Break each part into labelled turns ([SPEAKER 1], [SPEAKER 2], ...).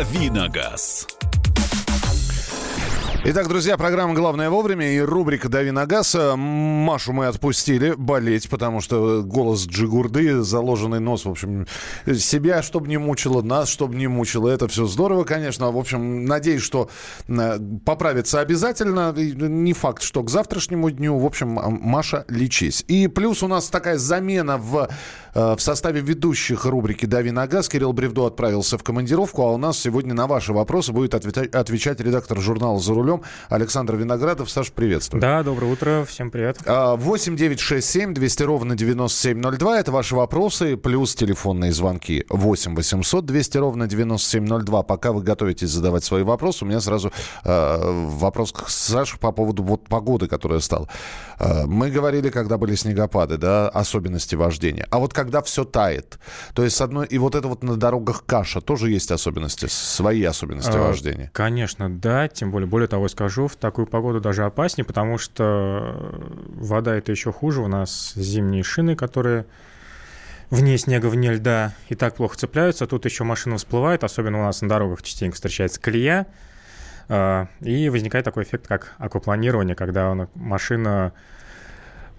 [SPEAKER 1] Давиногаз.
[SPEAKER 2] Итак, друзья, программа «Главное вовремя» и рубрика «Дави на газ». Машу мы отпустили болеть, потому что голос Джигурды, заложенный нос, в общем, себя, чтобы не мучило, нас, чтобы не мучило. Это все здорово, конечно. В общем, надеюсь, что э, поправится обязательно. Не факт, что к завтрашнему дню. В общем, Маша, лечись. И плюс у нас такая замена в Э, в составе ведущих рубрики «Дави на газ» Кирилл Бревдо отправился в командировку, а у нас сегодня на ваши вопросы будет отвечать редактор журнала «За рулем» Александр Виноградов. Саш, приветствую.
[SPEAKER 3] Да, доброе утро, всем привет.
[SPEAKER 2] 8 9 6 7 200 ровно 9702. Это ваши вопросы, плюс телефонные звонки 8 800 200 ровно 9702. Пока вы готовитесь задавать свои вопросы, у меня сразу э, вопрос к Саше по поводу вот погоды, которая стала. Э, мы говорили, когда были снегопады, да, особенности вождения. А вот когда все тает. То есть, с одной... И вот это вот на дорогах каша тоже есть особенности, свои особенности а, вождения.
[SPEAKER 3] Конечно, да. Тем более, более того, скажу, в такую погоду даже опаснее, потому что вода это еще хуже. У нас зимние шины, которые вне снега, вне льда и так плохо цепляются. Тут еще машина всплывает, особенно у нас на дорогах частенько встречается колея. А, и возникает такой эффект, как аквапланирование, когда машина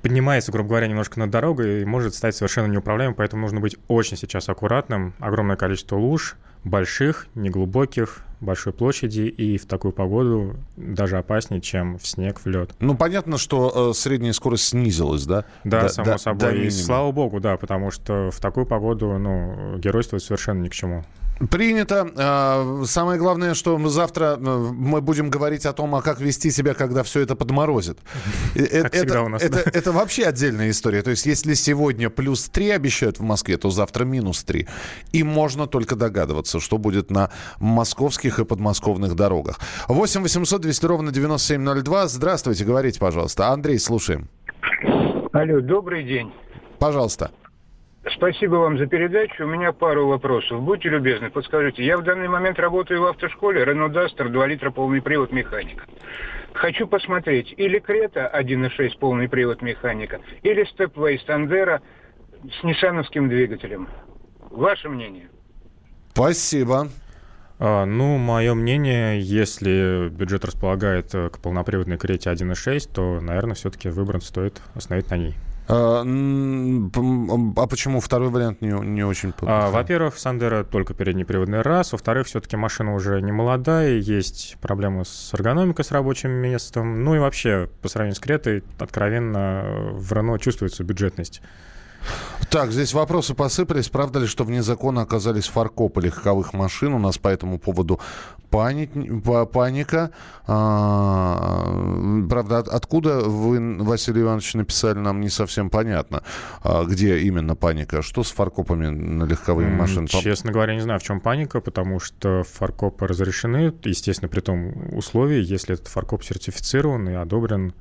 [SPEAKER 3] поднимается, грубо говоря, немножко над дорогой и может стать совершенно неуправляемым, поэтому нужно быть очень сейчас аккуратным. Огромное количество луж, больших, неглубоких, большой площади, и в такую погоду даже опаснее, чем в снег, в лед.
[SPEAKER 2] Ну, понятно, что э, средняя скорость снизилась, да?
[SPEAKER 3] Да, до, само до, собой. До и слава богу, да, потому что в такую погоду, ну, геройствовать совершенно ни к чему.
[SPEAKER 2] Принято. А, самое главное, что завтра э, мы будем говорить о том, а как вести себя, когда все это подморозит.
[SPEAKER 3] Как это, всегда у нас.
[SPEAKER 2] Это, это, это вообще отдельная история. То есть, если сегодня плюс 3 обещают в Москве, то завтра минус 3. И можно только догадываться, что будет на московских и подмосковных дорогах. 8 800 200 ровно 9702. Здравствуйте, говорите, пожалуйста. Андрей, слушаем.
[SPEAKER 4] Алло, добрый день.
[SPEAKER 2] Пожалуйста.
[SPEAKER 4] Спасибо вам за передачу. У меня пару вопросов. Будьте любезны, подскажите. Я в данный момент работаю в автошколе. Renault Duster 2 литра полный привод механика. Хочу посмотреть или Крета 1.6 полный привод механика, или Stepway Sandero с ниссановским двигателем. Ваше мнение?
[SPEAKER 2] Спасибо.
[SPEAKER 3] А, ну, мое мнение, если бюджет располагает к полноприводной Крете 1.6, то, наверное, все-таки выбор стоит остановить на ней.
[SPEAKER 2] А, а почему второй вариант не, не очень
[SPEAKER 3] а, Во-первых, Сандера только переднеприводный раз. Во-вторых, все-таки машина уже не молодая, есть проблемы с эргономикой, с рабочим местом. Ну и вообще, по сравнению с Кретой, откровенно в Рено чувствуется бюджетность.
[SPEAKER 2] Так, здесь вопросы посыпались. Правда ли, что вне закона оказались фаркопы легковых машин? У нас по этому поводу пани... паника. А, правда, от, откуда вы, Василий Иванович, написали, нам не совсем понятно, а, где именно паника. Что с фаркопами на легковые машины?
[SPEAKER 3] Честно говоря, не знаю, в чем паника, потому что фаркопы разрешены, естественно, при том условии, если этот фаркоп сертифицирован и одобрен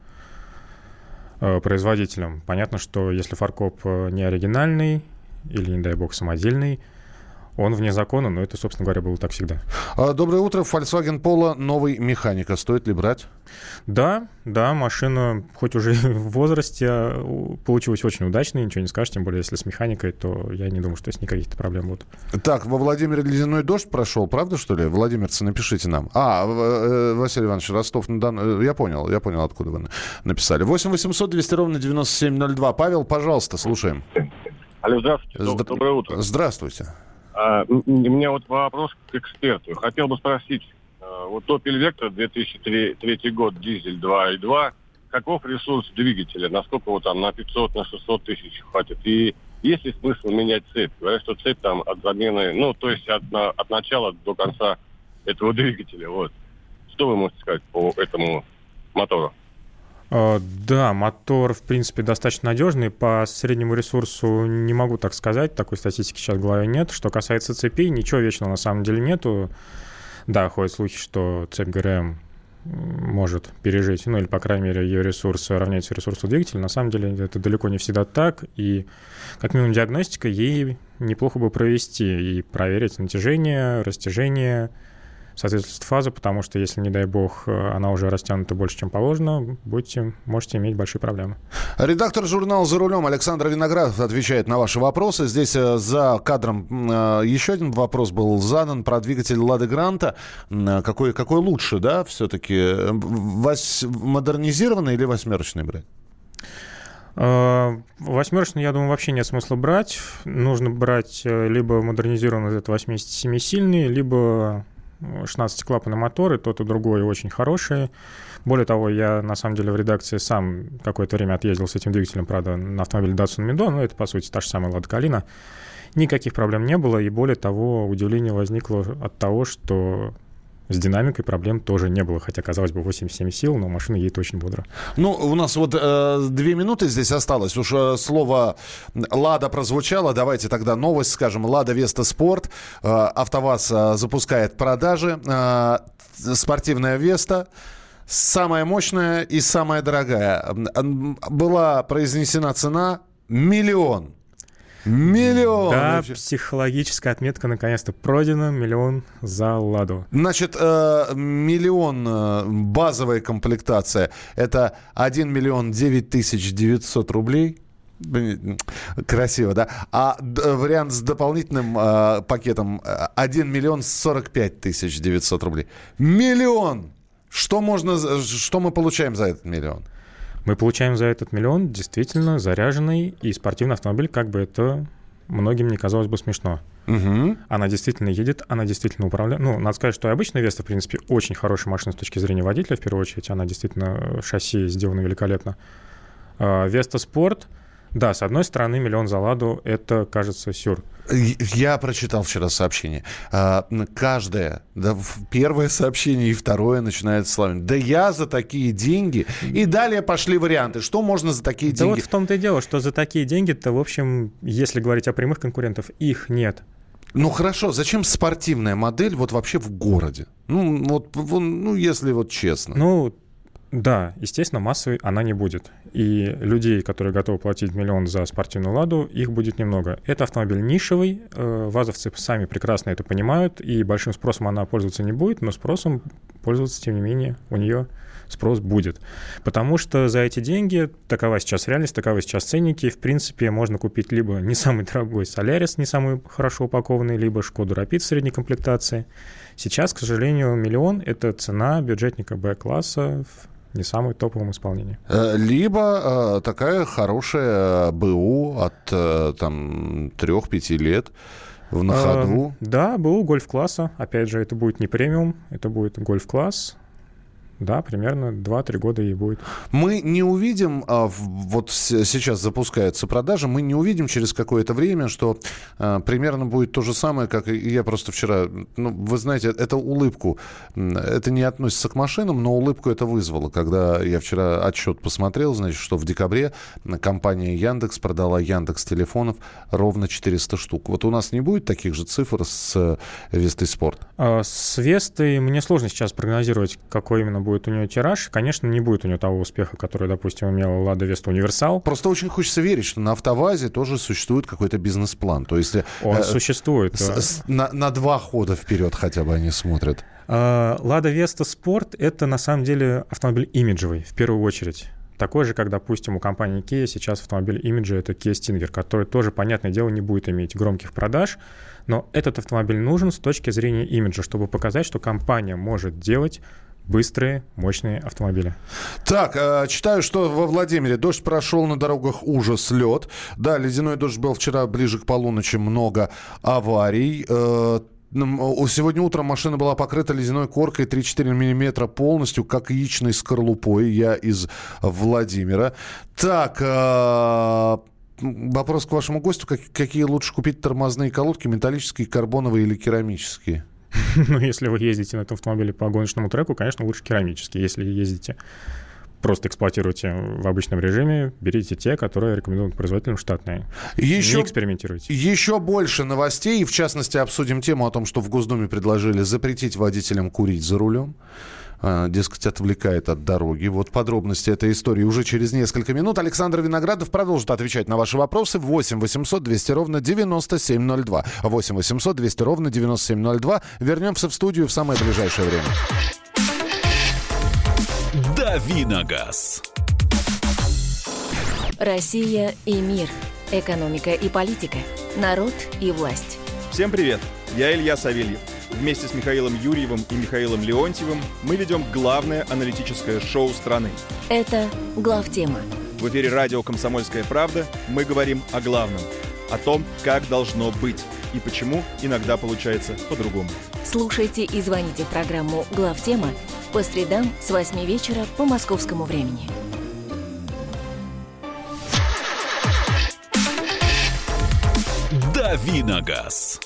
[SPEAKER 3] Э, производителем. Понятно, что если фаркоп э, не оригинальный или, не дай бог, самодельный, он вне закона, но это, собственно говоря, было так всегда.
[SPEAKER 2] А, доброе утро. Volkswagen Polo новый механика. Стоит ли брать?
[SPEAKER 3] Да, да, машина, хоть уже в возрасте, а, получилась очень удачной, ничего не скажешь, тем более, если с механикой, то я не думаю, что с ней каких-то проблем будут.
[SPEAKER 2] Так, во Владимире ледяной дождь прошел, правда, что ли? Владимирцы, напишите нам. А, э, Василий Иванович, Ростов, э, я понял, я понял, откуда вы написали. 8 800 200 ровно 9702. Павел, пожалуйста, слушаем.
[SPEAKER 5] Алло, здравствуйте. Здра- Доброе утро.
[SPEAKER 2] Здравствуйте.
[SPEAKER 5] А, у меня вот вопрос к эксперту. Хотел бы спросить, а, вот Opel Vectra 2003 год, дизель 2.2, каков ресурс двигателя? Насколько вот там на 500, на 600 тысяч хватит? И есть ли смысл менять цепь? Говорят, что цепь там от замены, ну, то есть от, от начала до конца этого двигателя. Вот. Что вы можете сказать по этому мотору?
[SPEAKER 3] А, да, мотор, в принципе, достаточно надежный. По среднему ресурсу не могу так сказать, такой статистики сейчас в голове нет. Что касается цепей, ничего вечного на самом деле нету. Да, ходят слухи, что цепь ГРМ может пережить, ну или, по крайней мере, ее ресурс равняется ресурсу двигателя. На самом деле это далеко не всегда так, и как минимум диагностика ей неплохо бы провести и проверить натяжение, растяжение, соответствует фаза, потому что если, не дай бог, э, она уже растянута больше, чем положено, будете, можете иметь большие проблемы.
[SPEAKER 2] Редактор журнала «За рулем» Александр Виноградов отвечает на ваши вопросы. Здесь э, за кадром э, еще один вопрос был задан про двигатель «Лады Гранта». Какой, какой лучше, да, все-таки? Вось, модернизированный или восьмерочный брать?
[SPEAKER 3] Восьмерочный, я думаю, вообще нет смысла брать. Нужно брать либо модернизированный, это 87-сильный, либо 16-клапанный мотор, и тот, и другой очень хорошие. Более того, я на самом деле в редакции сам какое-то время отъездил с этим двигателем, правда, на автомобиле Datsun Mido, но это, по сути, та же самая Лада Калина. Никаких проблем не было, и более того, удивление возникло от того, что с динамикой проблем тоже не было, хотя, казалось бы, 87 сил, но машина едет очень бодро.
[SPEAKER 2] Ну, у нас вот э, две минуты здесь осталось. Уж э, слово «Лада» прозвучало. Давайте тогда новость скажем. «Лада Веста Спорт». Э, АвтоВАЗ э, запускает продажи. Спортивная «Веста». Самая мощная и самая дорогая. Была произнесена цена миллион. Миллион!
[SPEAKER 3] Да, вообще. психологическая отметка наконец-то пройдена. Миллион за «Ладу».
[SPEAKER 2] Значит, э, миллион э, базовая комплектация. Это 1 миллион 9 тысяч 900 рублей. Красиво, да? А вариант с дополнительным э, пакетом 1 миллион 45 тысяч 900 рублей. Миллион! Что можно, что мы получаем за этот миллион?
[SPEAKER 3] Мы получаем за этот миллион действительно заряженный и спортивный автомобиль, как бы это многим не казалось бы смешно. Угу. Она действительно едет, она действительно управляет. Ну, надо сказать, что и обычная Веста, в принципе, очень хорошая машина с точки зрения водителя, в первую очередь. Она действительно, шасси сделано великолепно. А, Веста Спорт — да, с одной стороны, миллион за ладу – это, кажется, сюр.
[SPEAKER 2] Я прочитал вчера сообщение. А, каждое, да, первое сообщение и второе начинается словами «Да я за такие деньги». И далее пошли варианты. Что можно за такие деньги?
[SPEAKER 3] Да вот в том-то и дело, что за такие деньги-то, в общем, если говорить о прямых конкурентов, их нет.
[SPEAKER 2] Ну хорошо, зачем спортивная модель вот вообще в городе? Ну, вот, ну если вот честно.
[SPEAKER 3] Ну, да, естественно, массовой она не будет. И людей, которые готовы платить миллион за спортивную «Ладу», их будет немного. Это автомобиль нишевый, э, вазовцы сами прекрасно это понимают, и большим спросом она пользоваться не будет, но спросом пользоваться, тем не менее, у нее спрос будет. Потому что за эти деньги, такова сейчас реальность, таковы сейчас ценники, в принципе, можно купить либо не самый дорогой Солярис, не самый хорошо упакованный, либо Шкоду Рапид средней комплектации. Сейчас, к сожалению, миллион — это цена бюджетника Б-класса не самый топовом исполнении.
[SPEAKER 2] Э, либо э, такая хорошая БУ от э, там 3-5 лет в на ходу.
[SPEAKER 3] Э, да, БУ гольф-класса. Опять же, это будет не премиум, это будет гольф-класс. Да, примерно 2-3 года ей будет.
[SPEAKER 2] Мы не увидим, а, вот сейчас запускаются продажи, мы не увидим через какое-то время, что а, примерно будет то же самое, как я просто вчера, ну, вы знаете, это улыбку, это не относится к машинам, но улыбку это вызвало, когда я вчера отчет посмотрел, значит, что в декабре компания Яндекс продала Яндекс телефонов ровно 400 штук. Вот у нас не будет таких же цифр с э, Вестой Спорт?
[SPEAKER 3] А, с Вестой мне сложно сейчас прогнозировать, какой именно будет будет у нее тираж, конечно, не будет у нее того успеха, который, допустим, имела Лада Веста Универсал.
[SPEAKER 2] Просто очень хочется верить, что на АвтоВАЗе тоже существует какой-то бизнес-план. То есть...
[SPEAKER 3] Он э, существует. С,
[SPEAKER 2] с, на, на два хода вперед хотя бы они смотрят.
[SPEAKER 3] А, Лада Веста Спорт — это на самом деле автомобиль имиджевый, в первую очередь. Такой же, как, допустим, у компании Kia сейчас автомобиль имиджа — это Kia Stinger, который тоже, понятное дело, не будет иметь громких продаж, но этот автомобиль нужен с точки зрения имиджа, чтобы показать, что компания может делать быстрые, мощные автомобили.
[SPEAKER 2] Так, э, читаю, что во Владимире дождь прошел на дорогах ужас, лед. Да, ледяной дождь был вчера ближе к полуночи, много аварий. Э, Сегодня утром машина была покрыта ледяной коркой 3-4 миллиметра полностью, как яичной скорлупой. Я из Владимира. Так, э, вопрос к вашему гостю. Как, какие лучше купить тормозные колодки, металлические, карбоновые или керамические?
[SPEAKER 3] Но если вы ездите на этом автомобиле по гоночному треку, конечно, лучше керамический. Если ездите просто эксплуатируйте в обычном режиме, берите те, которые рекомендуют производителям штатные. Еще, Не экспериментируйте.
[SPEAKER 2] Еще больше новостей, и в частности обсудим тему о том, что в Госдуме предложили запретить водителям курить за рулем. Э, дескать, отвлекает от дороги. Вот подробности этой истории уже через несколько минут. Александр Виноградов продолжит отвечать на ваши вопросы. 8 800 200 ровно 9702. 8 800 200 ровно 9702. Вернемся в студию в самое ближайшее время.
[SPEAKER 1] Давиногаз.
[SPEAKER 6] Россия и мир. Экономика и политика. Народ и власть.
[SPEAKER 7] Всем привет! Я Илья Савельев. Вместе с Михаилом Юрьевым и Михаилом Леонтьевым мы ведем главное аналитическое шоу страны.
[SPEAKER 6] Это «Главтема».
[SPEAKER 7] В эфире радио «Комсомольская правда» мы говорим о главном. О том, как должно быть и почему иногда получается по-другому.
[SPEAKER 6] Слушайте и звоните в программу «Главтема» по средам с 8 вечера по московскому времени.
[SPEAKER 1] Давиногаз.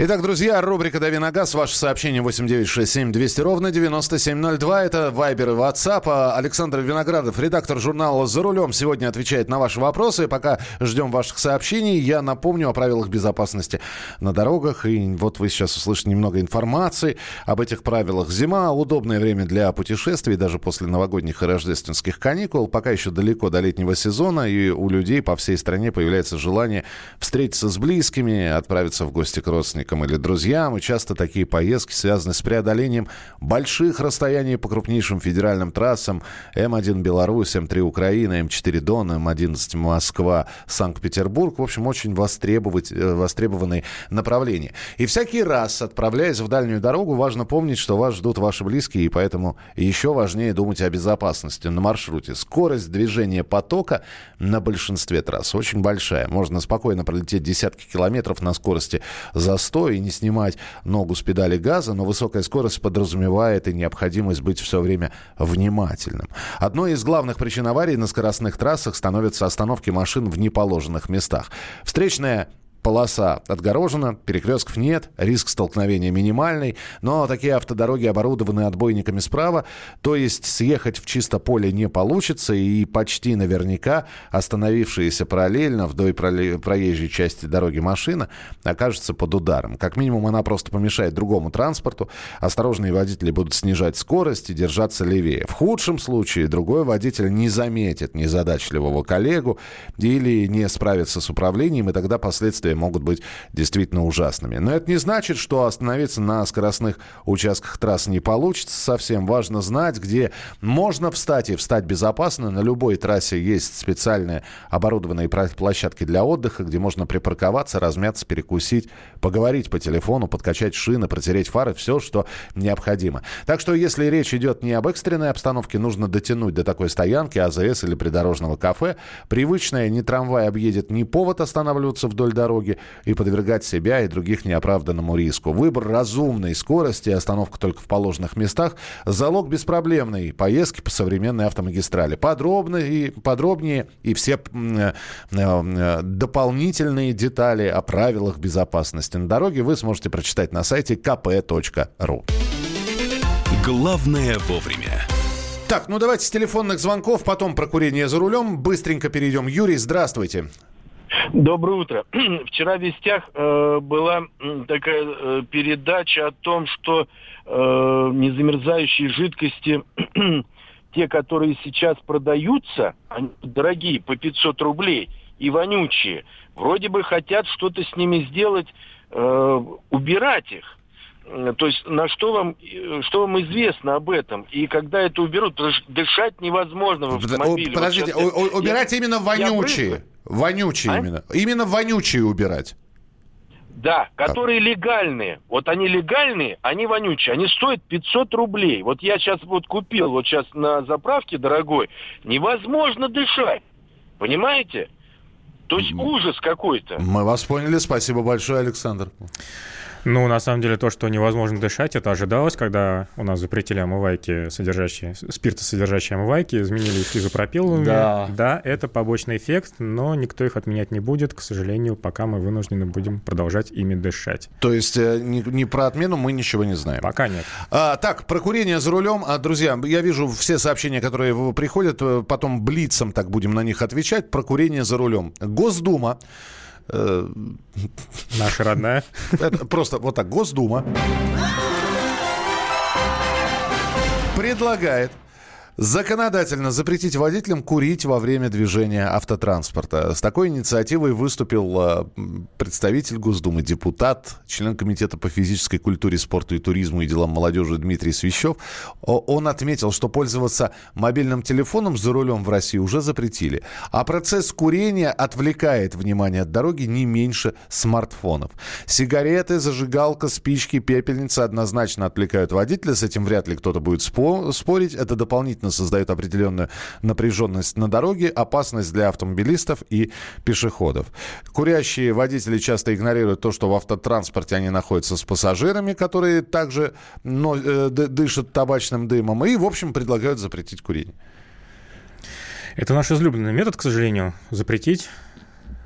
[SPEAKER 2] Итак, друзья, рубрика «Дави на газ». Ваше сообщение 8967 200 ровно 9702. Это Вайбер и WhatsApp. А Александр Виноградов, редактор журнала «За рулем», сегодня отвечает на ваши вопросы. Пока ждем ваших сообщений, я напомню о правилах безопасности на дорогах. И вот вы сейчас услышите немного информации об этих правилах. Зима – удобное время для путешествий, даже после новогодних и рождественских каникул. Пока еще далеко до летнего сезона, и у людей по всей стране появляется желание встретиться с близкими, отправиться в гости к родственникам родственникам или друзьям. И часто такие поездки связаны с преодолением больших расстояний по крупнейшим федеральным трассам М1 Беларусь, М3 Украина, М4 Дон, М11 Москва, Санкт-Петербург. В общем, очень востребовать, э, востребованные направления. И всякий раз, отправляясь в дальнюю дорогу, важно помнить, что вас ждут ваши близкие, и поэтому еще важнее думать о безопасности на маршруте. Скорость движения потока на большинстве трасс очень большая. Можно спокойно пролететь десятки километров на скорости за 100 100 и не снимать ногу с педали газа, но высокая скорость подразумевает и необходимость быть все время внимательным. Одной из главных причин аварий на скоростных трассах становятся остановки машин в неположенных местах. Встречная полоса отгорожена, перекрестков нет, риск столкновения минимальный, но такие автодороги оборудованы отбойниками справа, то есть съехать в чисто поле не получится, и почти наверняка остановившаяся параллельно вдоль проезжей части дороги машина окажется под ударом. Как минимум она просто помешает другому транспорту, осторожные водители будут снижать скорость и держаться левее. В худшем случае другой водитель не заметит незадачливого коллегу или не справится с управлением, и тогда последствия последствия могут быть действительно ужасными. Но это не значит, что остановиться на скоростных участках трасс не получится совсем. Важно знать, где можно встать и встать безопасно. На любой трассе есть специальные оборудованные площадки для отдыха, где можно припарковаться, размяться, перекусить, поговорить по телефону, подкачать шины, протереть фары, все, что необходимо. Так что, если речь идет не об экстренной обстановке, нужно дотянуть до такой стоянки, АЗС или придорожного кафе. Привычная не трамвай объедет, ни повод останавливаться вдоль дороги, дороге и подвергать себя и других неоправданному риску. Выбор разумной скорости остановка только в положенных местах – залог беспроблемной поездки по современной автомагистрали. Подробно и, подробнее и все э, э, дополнительные детали о правилах безопасности на дороге вы сможете прочитать на сайте kp.ru.
[SPEAKER 1] Главное вовремя.
[SPEAKER 2] Так, ну давайте с телефонных звонков, потом про курение за рулем. Быстренько перейдем. Юрий, здравствуйте.
[SPEAKER 8] Доброе утро. Вчера в «Вестях» э, была такая э, передача о том, что э, незамерзающие жидкости, те, которые сейчас продаются, они дорогие, по 500 рублей, и вонючие, вроде бы хотят что-то с ними сделать, э, убирать их. То есть на что вам, э, что вам известно об этом? И когда это уберут, потому что дышать невозможно в автомобиле.
[SPEAKER 2] Подождите, вот убирать я, именно вонючие. Вонючие а? именно. Именно вонючие убирать.
[SPEAKER 8] Да, которые легальные. Вот они легальные, они вонючие. Они стоят 500 рублей. Вот я сейчас вот купил, вот сейчас на заправке, дорогой, невозможно дышать. Понимаете? То есть ужас какой-то.
[SPEAKER 2] Мы вас поняли. Спасибо большое, Александр.
[SPEAKER 3] Ну, на самом деле, то, что невозможно дышать, это ожидалось, когда у нас запретили омывайки, содержащие, спиртосодержащие омывайки, изменили их изопропиловыми. Да. да, это побочный эффект, но никто их отменять не будет, к сожалению, пока мы вынуждены будем продолжать ими дышать.
[SPEAKER 2] То есть э, не, не про отмену мы ничего не знаем?
[SPEAKER 3] Пока нет.
[SPEAKER 2] А, так, про курение за рулем. А, друзья, я вижу все сообщения, которые приходят, э, потом блицом так будем на них отвечать. Про курение за рулем. Госдума
[SPEAKER 3] Э, Наша родная.
[SPEAKER 2] Это просто вот так, Госдума предлагает Законодательно запретить водителям курить во время движения автотранспорта. С такой инициативой выступил э, представитель Госдумы, депутат, член Комитета по физической культуре, спорту и туризму и делам молодежи Дмитрий Свящев. Он отметил, что пользоваться мобильным телефоном за рулем в России уже запретили. А процесс курения отвлекает внимание от дороги не меньше смартфонов. Сигареты, зажигалка, спички, пепельница однозначно отвлекают водителя. С этим вряд ли кто-то будет спорить. Это дополнительно действительно создает определенную напряженность на дороге, опасность для автомобилистов и пешеходов. Курящие водители часто игнорируют то, что в автотранспорте они находятся с пассажирами, которые также но, э, дышат табачным дымом, и, в общем, предлагают запретить курение.
[SPEAKER 3] Это наш излюбленный метод, к сожалению, запретить.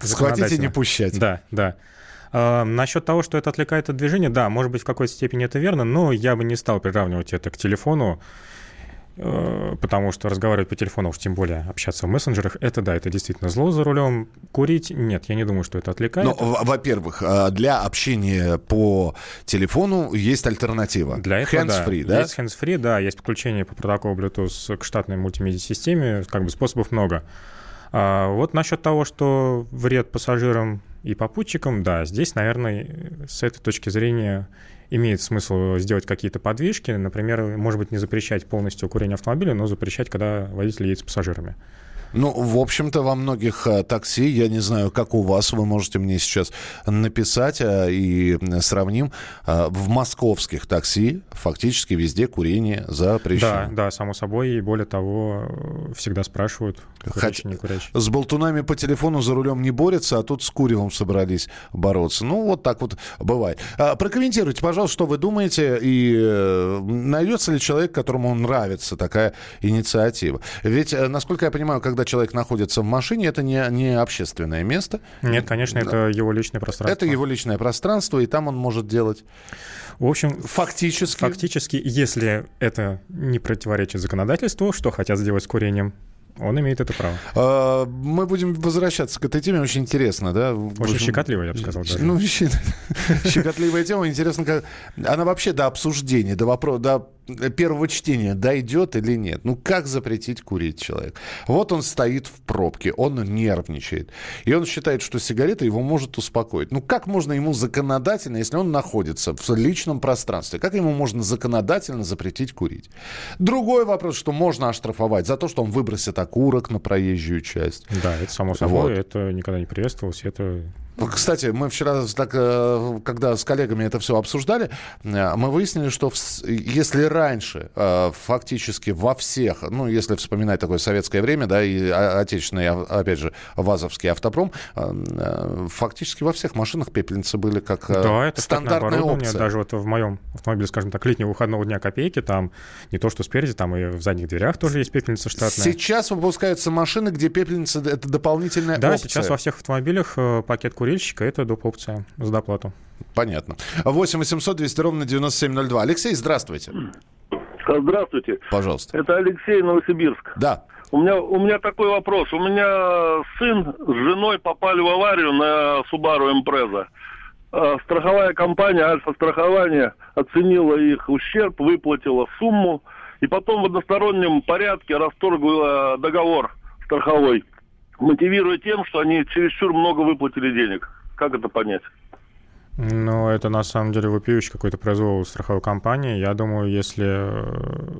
[SPEAKER 2] Схватить и не пущать.
[SPEAKER 3] Да, да. А, насчет того, что это отвлекает от движения, да, может быть, в какой-то степени это верно, но я бы не стал приравнивать это к телефону. Э, потому что разговаривать по телефону, уж тем более общаться в мессенджерах, это да, это действительно зло за рулем. Курить нет, я не думаю, что это отвлекает.
[SPEAKER 2] Ну, во-первых, э, для общения по телефону есть альтернатива.
[SPEAKER 3] Для этого, hands-free, да. да? Есть hands-free, да, есть подключение по протоколу Bluetooth к штатной мультимедиа-системе, как бы способов много. А вот насчет того, что вред пассажирам и попутчикам, да, здесь, наверное, с этой точки зрения имеет смысл сделать какие-то подвижки. Например, может быть, не запрещать полностью курение автомобиля, но запрещать, когда водитель едет с пассажирами.
[SPEAKER 2] Ну, в общем-то, во многих а, такси, я не знаю, как у вас, вы можете мне сейчас написать а, и сравним. А, в московских такси фактически везде курение запрещено.
[SPEAKER 3] Да, да, само собой. И более того, всегда спрашивают, курящий, не курящий.
[SPEAKER 2] С болтунами по телефону за рулем не борются, а тут с куревом собрались бороться. Ну, вот так вот бывает. Прокомментируйте, пожалуйста, что вы думаете, и э, найдется ли человек, которому нравится такая инициатива. Ведь, э, насколько я понимаю, когда когда человек находится в машине, это не, не общественное место.
[SPEAKER 3] Нет, конечно, это его личное пространство.
[SPEAKER 2] Это его личное пространство, и там он может делать.
[SPEAKER 3] В общем, фактически... Фактически, если это не противоречит законодательству, что хотят сделать с курением, он имеет это право.
[SPEAKER 2] А, мы будем возвращаться к этой теме. Очень интересно, да?
[SPEAKER 3] Очень щекотливая, я бы сказал. Даже.
[SPEAKER 2] Ну, щекотливая тема. Интересно, как... Она вообще до обсуждения, до вопроса, до первого чтения дойдет или нет. Ну, как запретить курить человек? Вот он стоит в пробке, он нервничает. И он считает, что сигарета его может успокоить. Ну, как можно ему законодательно, если он находится в личном пространстве, как ему можно законодательно запретить курить? Другой вопрос, что можно оштрафовать за то, что он выбросит окурок на проезжую часть.
[SPEAKER 3] Да, это само собой, вот. это никогда не приветствовалось, это
[SPEAKER 2] кстати, мы вчера, так, э, когда с коллегами это все обсуждали, э, мы выяснили, что если раньше э, фактически во всех, ну, если вспоминать такое советское время, да, и отечественный, опять же, ВАЗовский автопром, фактически во всех машинах пепельницы были как да, это стандартная опция.
[SPEAKER 3] Даже вот в моем автомобиле, скажем так, летнего выходного дня копейки, там не то, что спереди, там и в задних дверях тоже есть пепельница штатная.
[SPEAKER 2] Сейчас выпускаются машины, где пепельница — это дополнительная
[SPEAKER 3] да,
[SPEAKER 2] опция.
[SPEAKER 3] Да, сейчас во всех автомобилях пакет курильщика — это доп. опция за доплату.
[SPEAKER 2] Понятно. 8 800 200 ровно 9702. Алексей, здравствуйте.
[SPEAKER 9] Здравствуйте.
[SPEAKER 2] Пожалуйста.
[SPEAKER 9] Это Алексей, Новосибирск.
[SPEAKER 2] Да.
[SPEAKER 9] У меня, у меня такой вопрос. У меня сын с женой попали в аварию на Subaru Impreza. А, страховая компания Альфа-страхование оценила их ущерб, выплатила сумму, и потом в одностороннем порядке расторгла договор страховой мотивируя тем, что они чересчур много выплатили денег. Как это понять?
[SPEAKER 3] Ну, это на самом деле вопиющий какой-то произвол страховой компании. Я думаю, если э,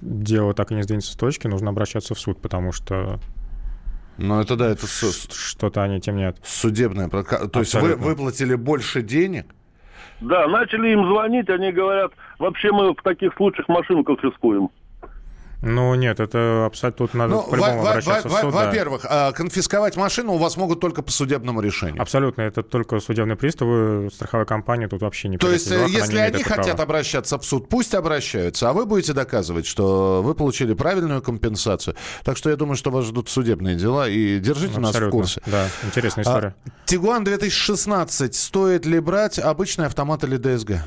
[SPEAKER 3] дело так и не сдвинется с точки, нужно обращаться в суд, потому что
[SPEAKER 2] ну, это да, это
[SPEAKER 3] что-то они тем нет.
[SPEAKER 2] Судебное. То Абсолютно. есть вы выплатили больше денег?
[SPEAKER 9] Да, начали им звонить, они говорят, вообще мы в таких случаях машину конфискуем.
[SPEAKER 3] Ну, нет, это абсолютно тут надо ну, по-любому во- обращаться во- в суд.
[SPEAKER 2] Во-первых, да. конфисковать машину у вас могут только по судебному решению.
[SPEAKER 3] Абсолютно, это только судебные приставы, страховая компания тут вообще не
[SPEAKER 2] То есть, делах, если они хотят права. обращаться в суд, пусть обращаются, а вы будете доказывать, что вы получили правильную компенсацию. Так что я думаю, что вас ждут судебные дела, и держите Абсолютно, нас в курсе.
[SPEAKER 3] Да, интересная а, история.
[SPEAKER 2] А, Тигуан 2016, стоит ли брать обычный автомат или ДСГ?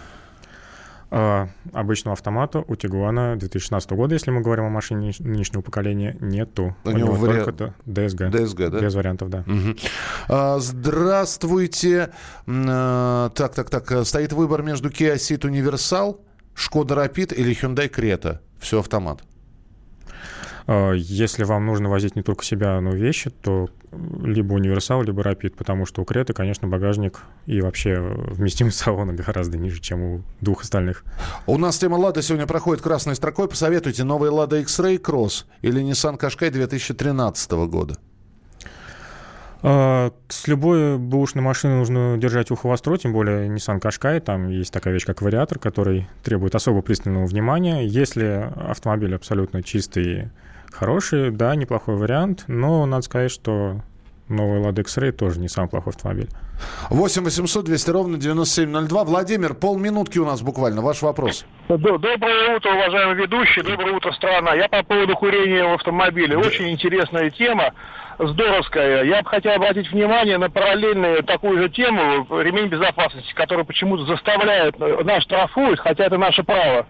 [SPEAKER 3] А, обычного автомата у Тигуана 2016 года, если мы говорим о машине нынешнего поколения, нету.
[SPEAKER 2] У, у него вари...
[SPEAKER 3] только DSG.
[SPEAKER 2] DSG, да?
[SPEAKER 3] Без вариантов, да.
[SPEAKER 2] Угу. А, здравствуйте. А, так, так, так. Стоит выбор между Kia Ceed Universal Шкода Рапид или Hyundai Крета? Все автомат.
[SPEAKER 3] А, если вам нужно возить не только себя, но и вещи, то либо универсал, либо рапид, потому что у Креты, конечно, багажник и вообще вместимость салона гораздо ниже, чем у двух остальных.
[SPEAKER 2] У нас тема «Лада» сегодня проходит красной строкой. Посоветуйте, новый «Лада X-Ray Cross» или Nissan Qashqai 2013 года?
[SPEAKER 3] А, с любой бэушной машины нужно держать ухо востро, тем более Nissan Qashqai, там есть такая вещь, как вариатор, который требует особо пристального внимания. Если автомобиль абсолютно чистый, Хороший, да, неплохой вариант, но надо сказать, что новый Lada X-Ray тоже не самый плохой автомобиль.
[SPEAKER 2] 8 800 200 ровно 9702. Владимир, полминутки у нас буквально. Ваш вопрос.
[SPEAKER 10] Доброе утро, уважаемый ведущий. Доброе утро, страна. Я по поводу курения в автомобиле. Очень интересная тема, здоровская. Я бы хотел обратить внимание на параллельную такую же тему, ремень безопасности, который почему-то заставляет, э, нас штрафуют, хотя это наше право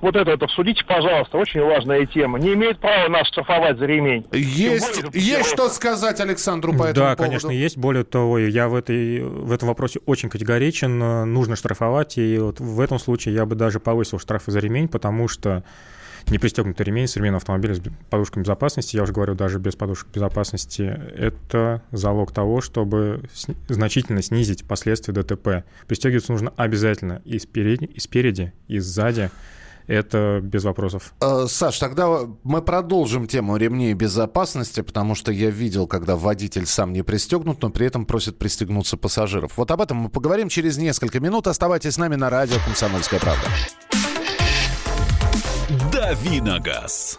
[SPEAKER 10] вот это, это обсудите, пожалуйста, очень важная тема. Не имеет права нас штрафовать за ремень.
[SPEAKER 2] Есть, более, есть что сказать Александру по этому
[SPEAKER 3] да,
[SPEAKER 2] поводу?
[SPEAKER 3] конечно, есть. Более того, я в, этой, в этом вопросе очень категоричен. Нужно штрафовать, и вот в этом случае я бы даже повысил штрафы за ремень, потому что не пристегнутый ремень, современный автомобиль с подушками безопасности, я уже говорю, даже без подушек безопасности, это залог того, чтобы значительно снизить последствия ДТП. Пристегиваться нужно обязательно и спереди, и спереди, и сзади это без вопросов.
[SPEAKER 2] Э, Саш, тогда мы продолжим тему ремней безопасности, потому что я видел, когда водитель сам не пристегнут, но при этом просит пристегнуться пассажиров. Вот об этом мы поговорим через несколько минут. Оставайтесь с нами на радио «Комсомольская правда».
[SPEAKER 1] Давиногаз.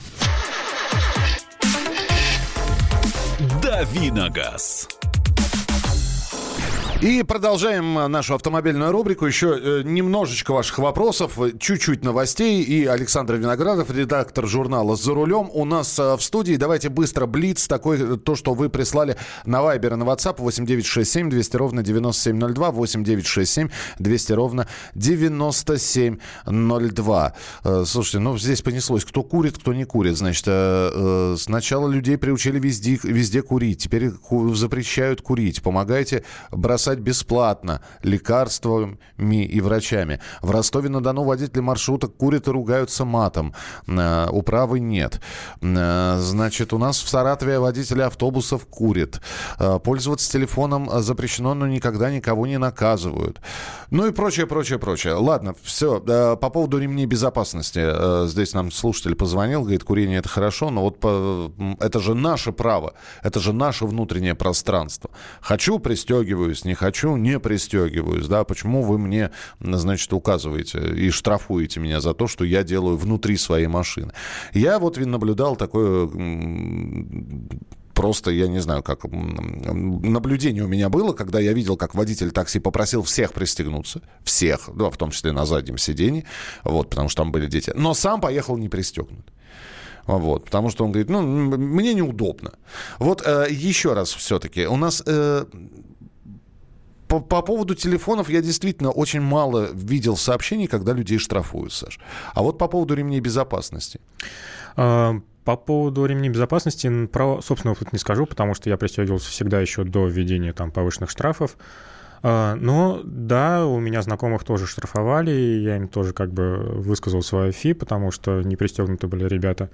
[SPEAKER 1] Давиногаз.
[SPEAKER 2] И продолжаем нашу автомобильную рубрику. Еще э, немножечко ваших вопросов, чуть-чуть новостей. И Александр Виноградов, редактор журнала «За рулем» у нас э, в студии. Давайте быстро блиц, такой, э, то, что вы прислали на Вайбер и на WhatsApp 8967 200 ровно 9702, 8967 200 ровно 9702. Слушайте, ну здесь понеслось, кто курит, кто не курит. Значит, сначала людей приучили везде, везде курить, теперь запрещают курить. Помогайте бросать спасать бесплатно лекарствами и врачами. В Ростове-на-Дону водители маршруток курят и ругаются матом. Э, управы нет. Э, значит, у нас в Саратове водители автобусов курят. Э, пользоваться телефоном запрещено, но никогда никого не наказывают. Ну и прочее, прочее, прочее. Ладно, все. По поводу ремней безопасности. Здесь нам слушатель позвонил, говорит, курение это хорошо, но вот это же наше право. Это же наше внутреннее пространство. Хочу, пристегиваюсь, не хочу, не пристегиваюсь, да, почему вы мне, значит, указываете и штрафуете меня за то, что я делаю внутри своей машины. Я вот наблюдал такое просто, я не знаю, как наблюдение у меня было, когда я видел, как водитель такси попросил всех пристегнуться, всех, да, в том числе на заднем сидении, вот, потому что там были дети, но сам поехал не пристегнут. Вот, потому что он говорит, ну, мне неудобно. Вот э, еще раз все-таки, у нас э, по, по поводу телефонов я действительно очень мало видел сообщений, когда людей штрафуют, Саш. А вот по поводу ремней безопасности.
[SPEAKER 3] А, по поводу ремней безопасности, про собственный опыт не скажу, потому что я пристегивался всегда еще до введения там повышенных штрафов. А, но да, у меня знакомых тоже штрафовали, и я им тоже как бы высказал свою фи, потому что не пристегнуты были ребята.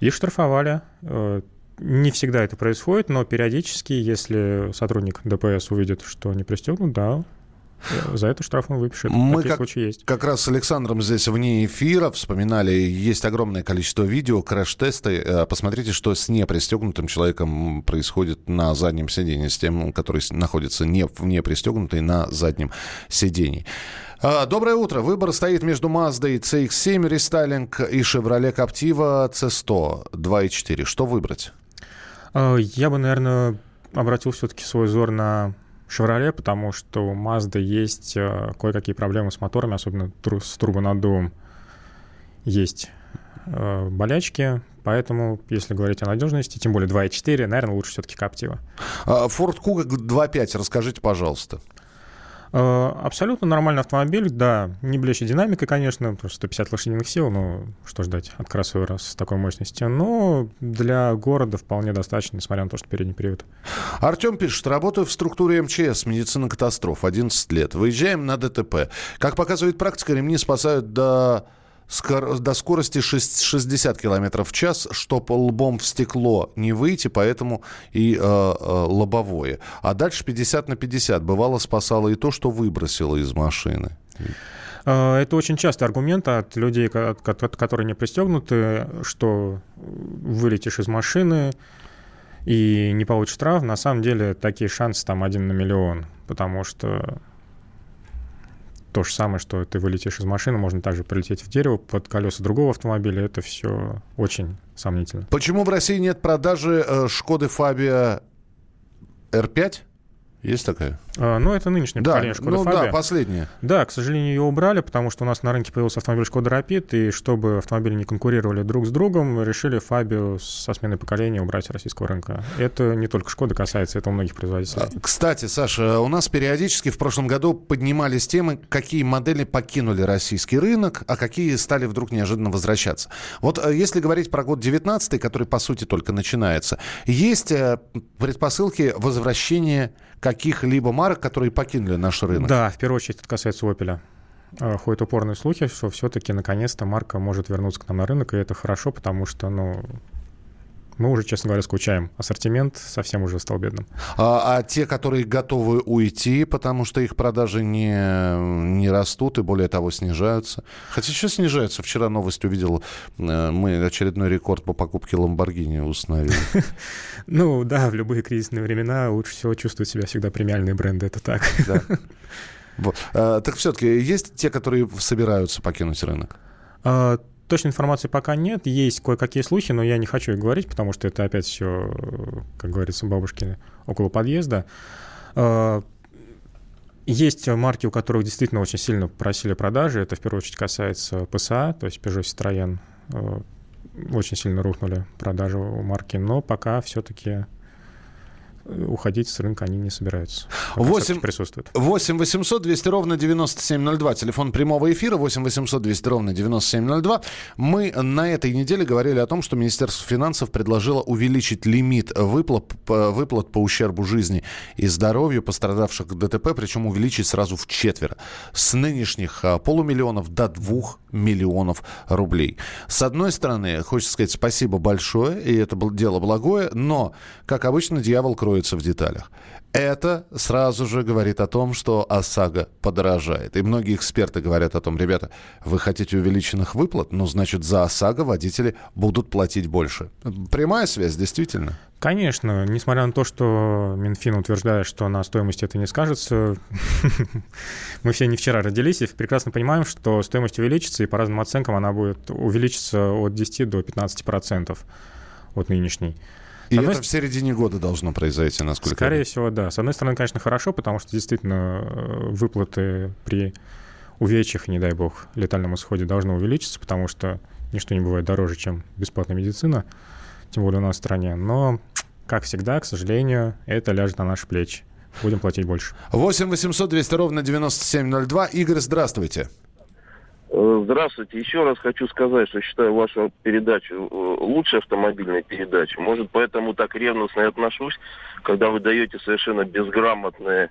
[SPEAKER 3] Их штрафовали. Не всегда это происходит, но периодически, если сотрудник ДПС увидит, что не пристегнут, да, за это штраф он выпишет.
[SPEAKER 2] Мы как, есть. как раз с Александром здесь вне эфира вспоминали, есть огромное количество видео, крэш-тесты. Э, посмотрите, что с непристегнутым человеком происходит на заднем сидении, с тем, который находится не, в непристегнутой на заднем сидении. А, доброе утро. Выбор стоит между Mazda CX-7 рестайлинг и Chevrolet Captiva C100 2.4. Что выбрать?
[SPEAKER 3] А, я бы, наверное, обратил все-таки свой взор на Chevrolet, потому что у Mazda есть э, кое-какие проблемы с моторами, особенно с турбонаддувом. Есть э, болячки, поэтому, если говорить о надежности, тем более 2.4, наверное, лучше все-таки Captiva.
[SPEAKER 2] А, Ford Kuga 2.5, расскажите, пожалуйста.
[SPEAKER 3] Э, абсолютно нормальный автомобиль, да, не блещет динамикой, конечно, потому что 150 лошадиных сил, ну, что ждать от кроссовера с такой мощностью, но для города вполне достаточно, несмотря на то, что передний привод.
[SPEAKER 2] Артем пишет, работаю в структуре МЧС, медицина катастроф, 11 лет, выезжаем на ДТП. Как показывает практика, ремни спасают до до скорости 60 км в час, чтобы лбом в стекло не выйти, поэтому и э, э, лобовое. А дальше 50 на 50. Бывало спасало и то, что выбросило из машины.
[SPEAKER 3] Э, это очень частый аргумент от людей, которые не пристегнуты, что вылетишь из машины и не получишь штраф. На самом деле такие шансы там один на миллион, потому что то же самое, что ты вылетишь из машины, можно также прилететь в дерево под колеса другого автомобиля. Это все очень сомнительно.
[SPEAKER 2] Почему в России нет продажи э, Шкоды Фабия R5? Есть такая?
[SPEAKER 3] А, ну, это нынешнее
[SPEAKER 2] да,
[SPEAKER 3] поколение Шкода
[SPEAKER 2] ну,
[SPEAKER 3] Фабия.
[SPEAKER 2] Да, последняя.
[SPEAKER 3] Да, к сожалению, ее убрали, потому что у нас на рынке появился автомобиль Шкода Рапид, и чтобы автомобили не конкурировали друг с другом, решили Фабию со сменой поколения убрать с российского рынка. Это не только Шкода касается, это у многих производителей.
[SPEAKER 2] А, кстати, Саша, у нас периодически в прошлом году поднимались темы, какие модели покинули российский рынок, а какие стали вдруг неожиданно возвращаться. Вот э, если говорить про год 19 который, по сути, только начинается, есть э, предпосылки возвращения каких-либо марок, которые покинули наш рынок.
[SPEAKER 3] Да, в первую очередь это касается Opel. Э, ходят упорные слухи, что все-таки наконец-то марка может вернуться к нам на рынок, и это хорошо, потому что, ну, мы уже, честно говоря, скучаем. Ассортимент совсем уже стал бедным.
[SPEAKER 2] А, а те, которые готовы уйти, потому что их продажи не, не растут и, более того, снижаются. Хотя еще снижаются. Вчера новость увидел, э, мы очередной рекорд по покупке Ламборгини установили.
[SPEAKER 3] Ну да, в любые кризисные времена лучше всего чувствуют себя всегда премиальные бренды, это так.
[SPEAKER 2] А, так все-таки есть те, которые собираются покинуть рынок?
[SPEAKER 3] Точной информации пока нет. Есть кое-какие слухи, но я не хочу их говорить, потому что это опять все, как говорится, бабушки около подъезда. А, есть марки, у которых действительно очень сильно просили продажи. Это в первую очередь касается ПСА, то есть Peugeot Citroën. А, очень сильно рухнули продажи у марки, но пока все-таки уходить с рынка они не собираются.
[SPEAKER 2] 8, присутствует. 8 800 200 ровно 9702. Телефон прямого эфира 8 800 200 ровно 9702. Мы на этой неделе говорили о том, что Министерство финансов предложило увеличить лимит выплат, выплат по ущербу жизни и здоровью пострадавших в ДТП, причем увеличить сразу в четверо. С нынешних а, полумиллионов до двух миллионов рублей. С одной стороны, хочется сказать спасибо большое, и это дело благое, но, как обычно, дьявол кроет кроется в деталях. Это сразу же говорит о том, что ОСАГО подорожает. И многие эксперты говорят о том, ребята, вы хотите увеличенных выплат, ну, значит, за ОСАГО водители будут платить больше. Прямая связь, действительно.
[SPEAKER 3] Конечно, несмотря на то, что Минфин утверждает, что на стоимости это не скажется, мы все не вчера родились и прекрасно понимаем, что стоимость увеличится, и по разным оценкам она будет увеличиться от 10 до 15 процентов от нынешней.
[SPEAKER 2] И одной... это в середине года должно произойти, насколько
[SPEAKER 3] Скорее я... всего, да. С одной стороны, конечно, хорошо, потому что действительно э, выплаты при увечьях, не дай бог, летальном исходе должны увеличиться, потому что ничто не бывает дороже, чем бесплатная медицина, тем более у нас в стране. Но, как всегда, к сожалению, это ляжет на наши плечи. Будем платить больше.
[SPEAKER 2] 8 800 200 ровно 9702. Игорь, здравствуйте.
[SPEAKER 11] Э, здравствуйте. Еще раз хочу сказать, что считаю вашу передачу э, лучшей автомобильной передачей. Может, поэтому так ревностно и отношусь, когда вы даете совершенно безграмотные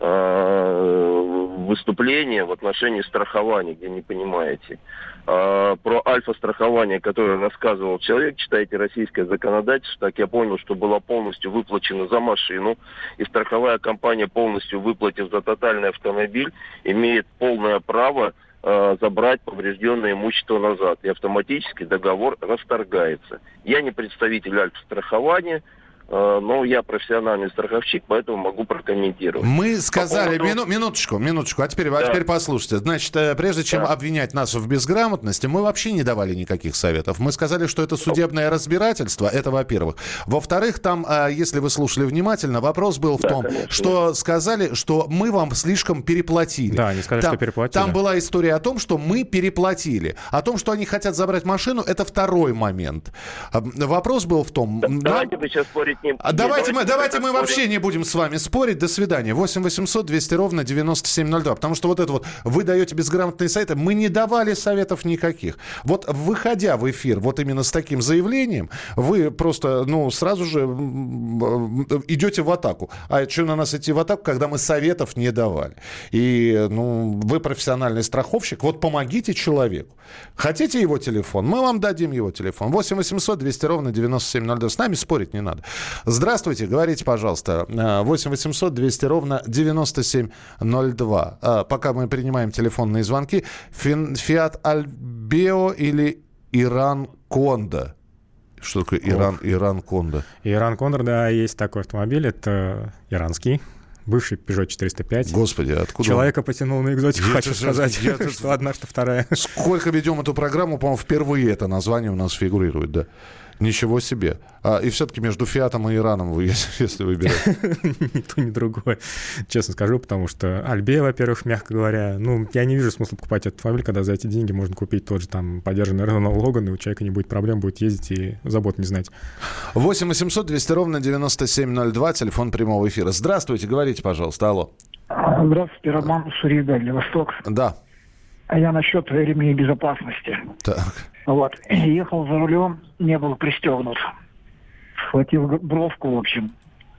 [SPEAKER 11] э, выступления в отношении страхования, где не понимаете. Про альфа-страхование, которое рассказывал человек, читайте российское законодательство, так я понял, что было полностью выплачено за машину, и страховая компания полностью выплатив за тотальный автомобиль, имеет полное право Э, забрать поврежденное имущество назад, и автоматически договор расторгается. Я не представитель Альф-страхования, Э, но я профессиональный страховщик, поэтому могу прокомментировать.
[SPEAKER 2] Мы сказали, поводу... мину, минуточку, минуточку, а теперь, да. а теперь послушайте. Значит, э, прежде чем да. обвинять нас в безграмотности, мы вообще не давали никаких советов. Мы сказали, что это судебное разбирательство, это во-первых. Во-вторых, там, э, если вы слушали внимательно, вопрос был в да, том, конечно. что сказали, что мы вам слишком переплатили.
[SPEAKER 3] Да, они сказали,
[SPEAKER 2] там,
[SPEAKER 3] что переплатили.
[SPEAKER 2] Там была история о том, что мы переплатили. О том, что они хотят забрать машину, это второй момент. Вопрос был в том...
[SPEAKER 11] Давайте нам... вы сейчас спорить
[SPEAKER 2] спорить не... А давайте, мы, давайте мы вообще не будем с вами спорить. До свидания. 8 800 200 ровно 9702. Потому что вот это вот, вы даете безграмотные сайты, мы не давали советов никаких. Вот выходя в эфир вот именно с таким заявлением, вы просто, ну, сразу же идете в атаку. А что на нас идти в атаку, когда мы советов не давали? И, ну, вы профессиональный страховщик, вот помогите человеку. Хотите его телефон? Мы вам дадим его телефон. 8 800 200 ровно 9702. С нами спорить не надо. Здравствуйте, говорите, пожалуйста. 8 800 200 ровно 9702. А, пока мы принимаем телефонные звонки. Фиат Альбео или Иран Конда? Что такое Иран, Иран Конда?
[SPEAKER 3] Иран Конда, да, есть такой автомобиль. Это иранский бывший Peugeot 405.
[SPEAKER 2] Господи, откуда?
[SPEAKER 3] Человека потянул на экзотику, я хочу это, сказать, я, что одна, что вторая.
[SPEAKER 2] Сколько ведем эту программу, по-моему, впервые это название у нас фигурирует, да. Ничего себе. А, и все-таки между Фиатом и Ираном вы, если, выбираете.
[SPEAKER 3] Ни то, ни другое, честно скажу, потому что Альбе, во-первых, мягко говоря, ну, я не вижу смысла покупать этот автомобиль, когда за эти деньги можно купить тот же там поддержанный Renault Logan, и у человека не будет проблем, будет ездить и забот не знать.
[SPEAKER 2] 8 800 200 ровно 9702, телефон прямого эфира. Здравствуйте, говорите, пожалуйста, алло.
[SPEAKER 12] Здравствуйте, Роман Сурида, Восток.
[SPEAKER 2] Да.
[SPEAKER 12] А я насчет ремней безопасности.
[SPEAKER 2] Так.
[SPEAKER 12] Вот. Ехал за рулем, не был пристегнут. Схватил бровку, в общем.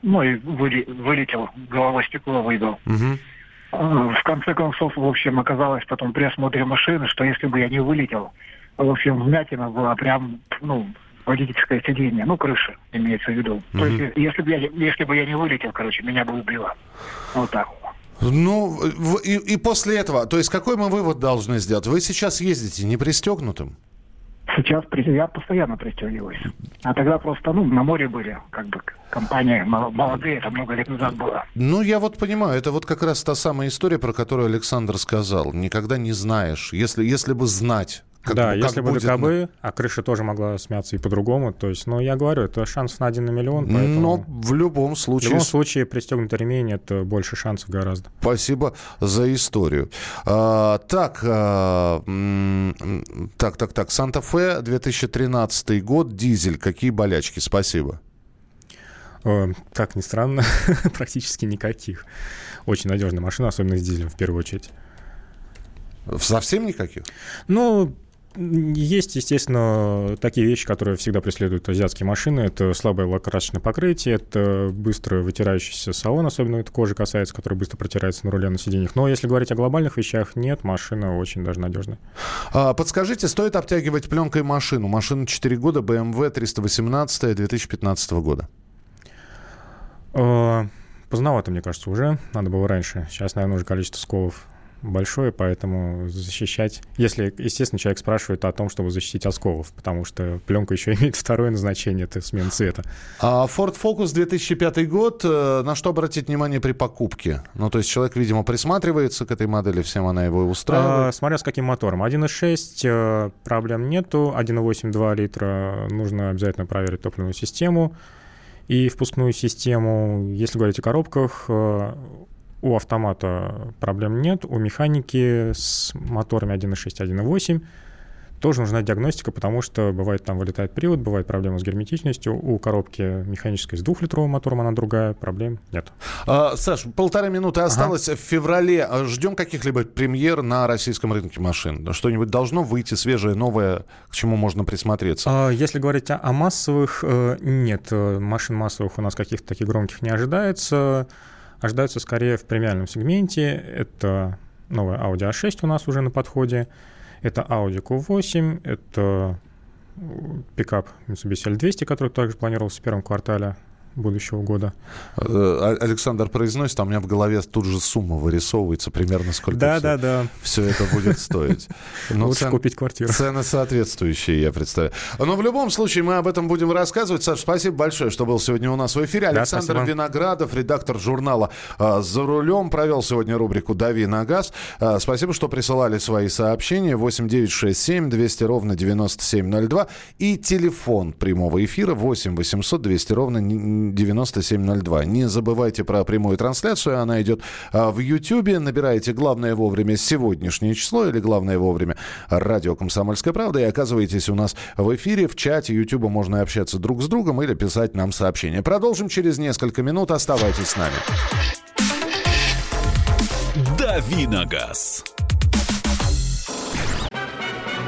[SPEAKER 12] Ну и вылетел, голова стекло выбил. Угу. В конце концов, в общем, оказалось потом при осмотре машины, что если бы я не вылетел, в общем, вмятина была прям, ну, водительское сиденье, ну, крыша, имеется в виду. mm То есть, если бы я, если бы я не вылетел, короче, меня бы убило. Вот так
[SPEAKER 2] Ну, и, и после этого, то есть какой мы вывод должны сделать? Вы сейчас ездите не пристегнутым?
[SPEAKER 12] Сейчас я постоянно пристегиваюсь. А тогда просто, ну, на море были, как бы, компания молодые, это много лет назад было.
[SPEAKER 2] Ну, я вот понимаю, это вот как раз та самая история, про которую Александр сказал. Никогда не знаешь. Если, если бы знать,
[SPEAKER 3] как, да, как если бы будет... ДКБ, а крыша тоже могла смяться и по-другому. То есть, ну, я говорю, это шанс на один на миллион. Поэтому...
[SPEAKER 2] Но в любом случае...
[SPEAKER 3] В любом случае, пристегнутый ремень — это больше шансов гораздо.
[SPEAKER 2] Спасибо за историю. А, так, а, так, так, так. Санта-Фе, 2013 год, дизель. Какие болячки? Спасибо.
[SPEAKER 3] Как ни странно, практически никаких. Очень надежная машина, особенно с дизелем в первую очередь.
[SPEAKER 2] Совсем никаких?
[SPEAKER 3] Ну, есть, естественно, такие вещи, которые всегда преследуют азиатские машины. Это слабое лакрасочное покрытие, это быстро вытирающийся салон, особенно это кожи касается, который быстро протирается на руле, на сиденьях. Но если говорить о глобальных вещах, нет, машина очень даже надежная.
[SPEAKER 2] А, подскажите, стоит обтягивать пленкой машину? Машина 4 года, BMW 318 2015 года.
[SPEAKER 3] А, поздновато, мне кажется, уже. Надо было раньше. Сейчас, наверное, уже количество сколов большое, поэтому защищать... Если, естественно, человек спрашивает о том, чтобы защитить осколов, потому что пленка еще имеет второе назначение, это смена цвета.
[SPEAKER 2] А Ford Focus 2005 год, э, на что обратить внимание при покупке? Ну, то есть человек, видимо, присматривается к этой модели, всем она его устраивает? А,
[SPEAKER 3] смотря с каким мотором. 1.6 э, проблем нету, 1.8 2 литра нужно обязательно проверить топливную систему и впускную систему. Если говорить о коробках, э, у автомата проблем нет, у механики с моторами 1.6, 1.8 тоже нужна диагностика, потому что бывает там вылетает привод, бывает проблема с герметичностью. У коробки механической с двухлитровым мотором она другая, проблем нет.
[SPEAKER 2] А, Саш, полторы минуты осталось. Ага. В феврале а, ждем каких-либо премьер на российском рынке машин? Что-нибудь должно выйти свежее, новое, к чему можно присмотреться?
[SPEAKER 3] А, если говорить о, о массовых, э, нет, э, машин массовых у нас каких-то таких громких не ожидается ожидаются скорее в премиальном сегменте. Это новая Audi A6 у нас уже на подходе, это Audi Q8, это пикап Mitsubishi L200, который также планировался в первом квартале будущего года.
[SPEAKER 2] Э, Александр произносит, а у меня в голове тут же сумма вырисовывается, примерно сколько
[SPEAKER 3] да,
[SPEAKER 2] все,
[SPEAKER 3] да, да.
[SPEAKER 2] все это будет стоить.
[SPEAKER 3] Но Лучше цен, купить квартиру.
[SPEAKER 2] Цены соответствующие, я представляю. Но в любом случае мы об этом будем рассказывать. Саша, спасибо большое, что был сегодня у нас в эфире. Александр да, Виноградов, редактор журнала «За рулем», провел сегодня рубрику «Дави на газ». Спасибо, что присылали свои сообщения. 8967 200 ровно 9702 и телефон прямого эфира 8 800 200 ровно 9702. Не забывайте про прямую трансляцию, она идет а, в YouTube. Набираете «Главное вовремя» сегодняшнее число или «Главное вовремя» радио «Комсомольская правда» и оказываетесь у нас в эфире. В чате YouTube можно общаться друг с другом или писать нам сообщения. Продолжим через несколько минут. Оставайтесь с нами.
[SPEAKER 1] Давиногаз.